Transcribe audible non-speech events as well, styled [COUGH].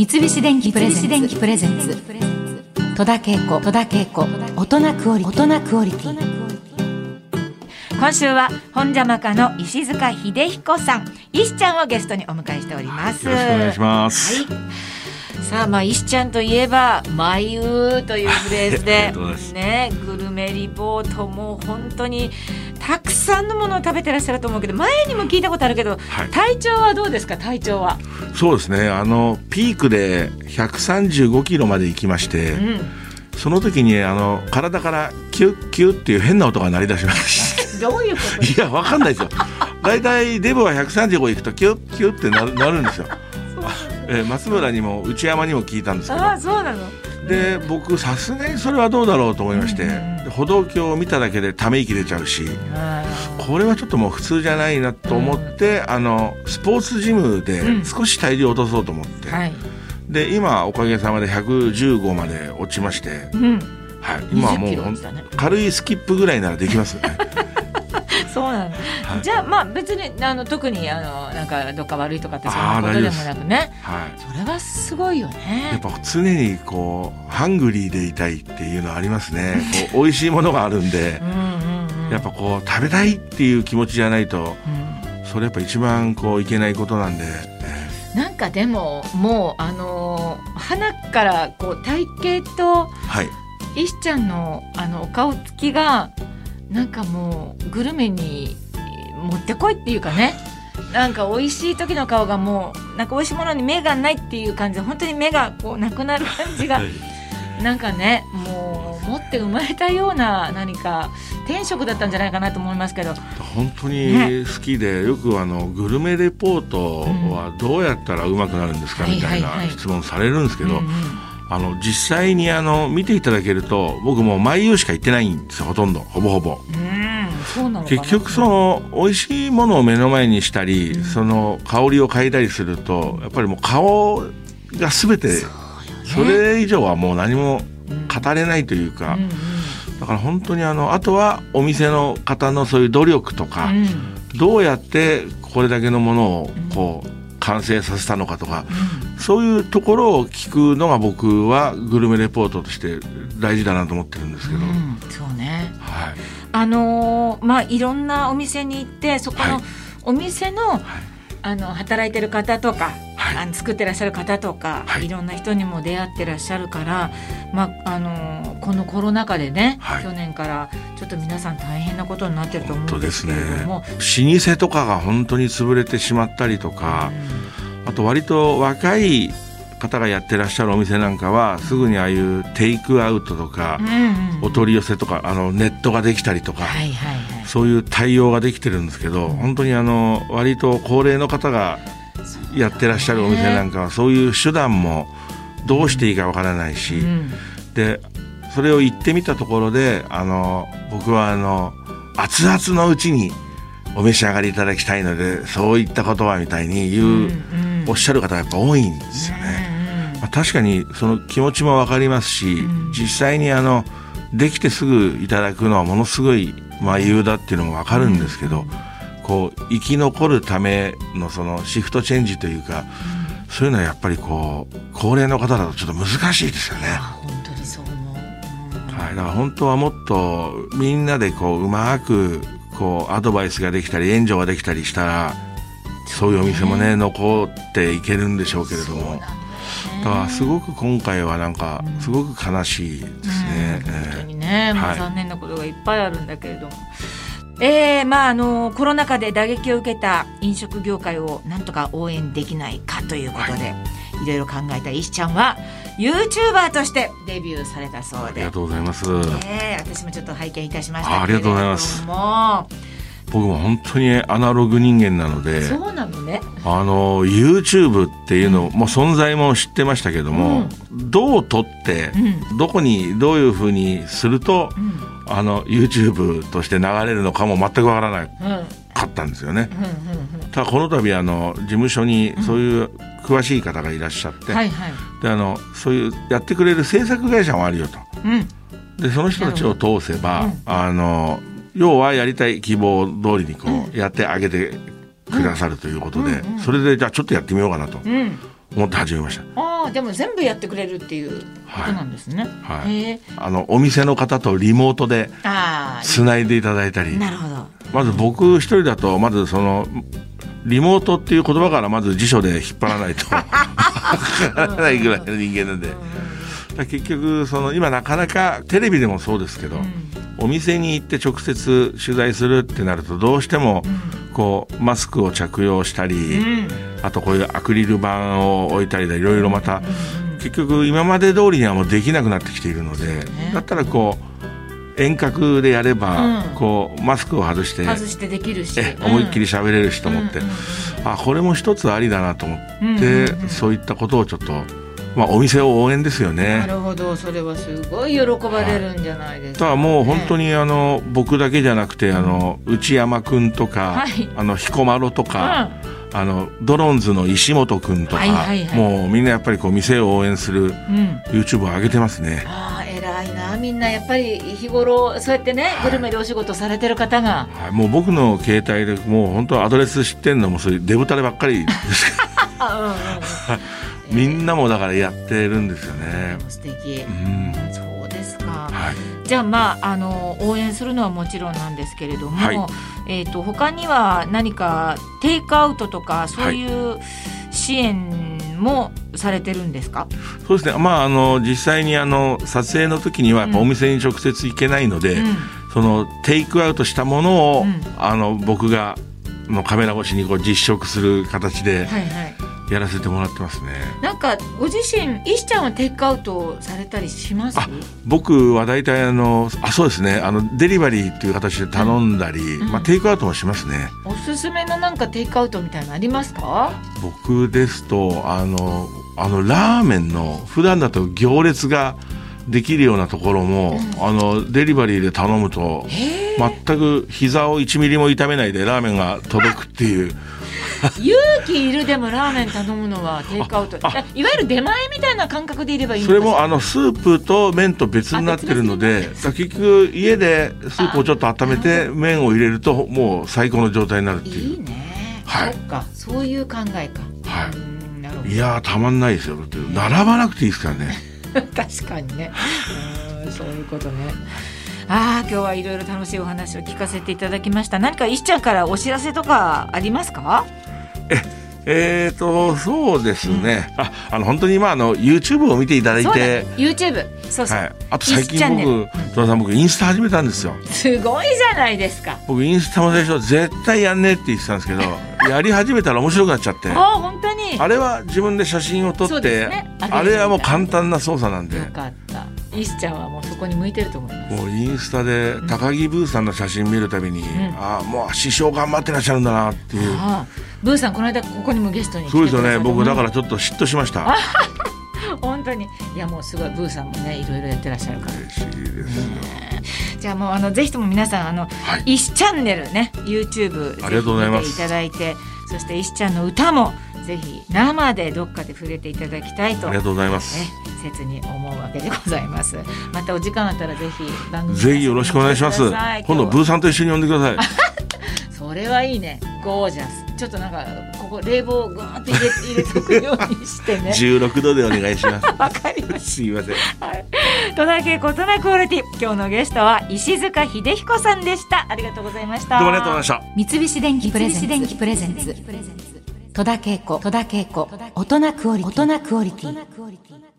三菱電機プレゼンツ。戸田恵子。戸田恵子。大人クオリティ。大人クオリティ今週は本邪魔家の石塚秀彦さん。石ちゃんをゲストにお迎えしております、よろしくお願いします。はい。さあまあ石ちゃんといえば「眉」というフレーズで [LAUGHS] ねグルメリポートも本当にたくさんのものを食べてらっしゃると思うけど前にも聞いたことあるけど、はい体調はどうですか？体調は。そうですね。あのピークで135キロまで行きまして、うんその時にあの体からキュッキュッっていう変な音が鳴り出しまし [LAUGHS] どういうこと？た。いやわかんないですよ。だいたいデブは135行くとキュッキュッってなるなるんですよ。[LAUGHS] えー松村にも内山にも聞いたんですけどああそうなので僕さすがにそれはどうだろうと思いまして、歩道橋を見ただけでため息出ちゃうしあこれはちょっともう普通じゃないなと思って、あのスポーツジムでうん。少し体重を落とそうと思って、ーはい、で今おかげさまで115まで落ちまして、うん、はい、今はも20キうね。軽いスキップぐらいならできますよね [LAUGHS] そうなの、はい。じゃあまあ別にあの特にあのなんかどっか悪いとかってそういうことでもなくね。はい。それはすごいよやっねぱ常にこうハングリーでいたいっていうのはありますね。[LAUGHS] こう美味しいものがあるんで。うんやっぱこう食べたいっていう気持ちじゃないとうん。それやっぱ一番こういけないことなんで、えなんかでももうあのー花からこう体型とーはい。石ちゃんのあのお顔つきがなんかもうグルメに持ってこいっていうかね。なんか美味しい時の顔がもうなんか美味しいものに目がないっていう感じで本当に目がこうなくなる感じが。はい。なんかねもう持って生まれたような何か天職だったんじゃないかなと思いますけど。本当に好きで、よくあのグルメレポートはどうやったらうまくなるんですかうんみたいはいはいはない。質問されるんですけど、うんうんあの実際にあの見ていただけると僕もう毎夕しか行ってないんですよほとんど。ほぼほぼ。結局その美味しいものを目の前にしたり、その香りを嗅いだりするとやっぱりもう顔が全てそれ以上はもう何も語れないというか、うんうん。だから本当にあのあとはお店の方のそういう努力とか、うん。どうやってこれだけのものをこう完成させたのかとか、そういうところを聞くのが僕はグルメレポートとして大事だなと思ってるんですけど、うんそうね。はい、あのーまあいろんなお店に行ってそこのはい。お店の,、あの働いてる方とか、はい。あの作ってらっしゃる方とか、はい。い、ろんな人にも出会ってらっしゃるから、まああのーこのコロナ禍でね、はい。去年からちょっと皆さん大変なことになってると思うんですけれども。老舗とかが本当に潰れてしまったりとか、あと割と若い方がやってらっしゃるお店なんかはすぐにああいうテイクアウトとかうん、うんお取り寄せとかあのネットができたりとか、はいはいはい。そういう対応ができてるんですけど、本当にあの割と高齢の方がやってらっしゃるお店なんかはそういう手段もどうしていいかわからないし、うん。でそれを言ってみたところであの僕はあの熱々のうちにお召し上がりいただきたいのでそういったことはみたいに言う、うんおっしゃる方がやっぱ多いんですよね。まあ、確かにその気持ちもわかりますし、ん。実際にあのできてすぐいただくのはものすごいまあ理由だっていうのもわかるんですけど、こう生き残るためのそのシフトチェンジというか、そういうのはやっぱりこう高齢の方だとちょっと難しいですよね。あ本当にそう思う、うん。はい、だから本当はもっとみんなでこううまくこうアドバイスができたり援助ができたりしたらそういうお店もね残っていけるんでしょうけれども。だからすごく今回はなんかすごく悲しいですね。うん。本当えにね、もうはい。残念なことがいっぱいあるんだけれども。えーまあ、あのコロナ禍で打撃を受けた飲食業界をなんとか応援できないかということで、い、ろいろ考えた石ちゃんは YouTuber としてデビューされたそうで。ありがとうございます。ねえ私もちょっと拝見いたしましたけれども。あありがとうございます僕も本当にアナログ人間なのでそうなのね。あの YouTube っていうのも存在も知ってましたけども、どう撮って、うどこにどういうふうにすると、うん。あの YouTube として流れるのかも全くわからなうんうん。かったんですよね。うんただこの度あの事務所にそういう詳しい方がいらっしゃって、はいはい。であのそういうやってくれる制作会社もあるよと。うん。でその人たちを通せば、あの要はやりたい希望通りにこうやってあげてくださで、それでじゃあちょっとやってみようかなとうん。思って始めました。あああでも全部やってくれるっていうことなんですね、はい。へえ。あのお店の方とリモートであつないでいただいたり。あなるほど。まず僕一人だとまずそのリモートっていう言葉からまず辞書で引っ張らないと。[LAUGHS] わからないぐらいの人間なんで。結局その今なかなかテレビでもそうですけど、お店に行って直接取材するってなるとどうしてもこうマスクを着用したり、うん。あとこういうアクリル板を置いたりでいろいろまた結局今まで通りにはもうできなくなってきているのでだったらこう遠隔でやればうん。こうマスクを外して外してできるし。え思いっきり喋れるしと思って。あこれも一つありだなと思っうんうんてうん。そういったことをちょっとまあお店を応援ですよなね。るほど。それはすごい喜ばれるんじゃないですか、だからもう本当に、にあの僕だけじゃなくてあの内山くんとか、はい。あの彦摩呂とか、あのドロンズの石本くんとか、はいはいはい。もうみんなやっぱりこう店を応援するうん、うん、YouTube を上げてますね。ああ偉いな。みんなやっぱり日頃そうやってね、はい。グルメでお仕事されてる方が。はい、もう僕の携帯でもう本当アドレス知ってんのもそういうデブタレばっかりですからあうんうんうん。[LAUGHS] みんなもだからやってるんですよね。素敵。うん。そうですか。はい、じゃあまああの応援するのはもちろんなんですけれども、はい。えー、と他には何かテイクアウトとかそういう支援もされてるんですか、そうですね、まあ、あの実際にあの撮影の時にはお店に直接行けないので、うん。そのテイクアウトしたものを、うん。あの僕がのカメラ越しにこう実食する形ではいはいやらせてもらってますね。なんかご自身石ちゃんはテイクアウトされたりします？あ僕は大体あのあそうですねあのデリバリーっていう形で頼んだり、んまあ、テイクアウトもしますね。おすすめのなんかテイクアウトみたいなのありますか？僕ですとあのあのラーメンの普段だと行列ができるようなところも、あのデリバリーで頼むと全く膝を1ミリも痛めないでラーメンが届くっていう。勇気いるでもラーメン頼むのはテイクアウト。いわゆる出前みたいな感覚でいればいいのそれもあのスープと麺と別になってるので結局家でスープをちょっと温めて麺を入れるともう最高の状態になるっていいいうね、はい。そっか。そういう考えか。はうーんなるほど。いやーたまんないですよ。並ばなくていいですからね [LAUGHS] 確かにね。そういうことね。ああ今日はいろいろ楽しいお話を聞かせていただきました。何か石ちゃんからお知らせとかありますか？えーとそうですね、ああの本当に今あの YouTube を見ていただいそう YouTube そうそう、はい、あと最近僕戸田さん僕インスタ始めたんですよ。すごいじゃないですか。僕インスタも最初絶対やんねえって言ってたんですけどやり始めたら面白くなっちゃって。ああ本当？にあれは自分で写真を撮って、ね。あれはもう簡単な操作なんで。よかった。石ちゃんはもうそこに向いてると思います。もうインスタで高木ブーさんの写真見るたびに、ん。ああもう師匠頑張ってらっしゃるんだなっていう。ブーさんこの間ここにもゲストにそうですよね。僕だからちょっと嫉妬しました。[LAUGHS] 本当に。いやもうすごいブーさんもねいろいろやってらっしゃるから。嬉しいですよ、じゃあもうあのぜひとも皆さんあの、はい。石チャンネルね YouTube ありがとうございます。いただいてそして石ちゃんの歌もぜひ生でどっかで触れていただきたいとありがとうございますね、切に思うわけでございます。またお時間あったらぜひ番組ぜひよろしくお願いします今度ブーさんと一緒に呼んでください [LAUGHS] それはいいね。ゴージャス。ちょっとなんかここ冷房をぐーっと入れ入れとくようにしてね。16度でお願いします [LAUGHS] わかりましすいませんた。戸田恵子戸田クオリティ。今日のゲストは石塚秀彦さんでした。ありがとうございました。どうもありがとうございました三菱電機プレゼンツ戸田恵子戸田恵子大人クオリティ。大人クオリティ。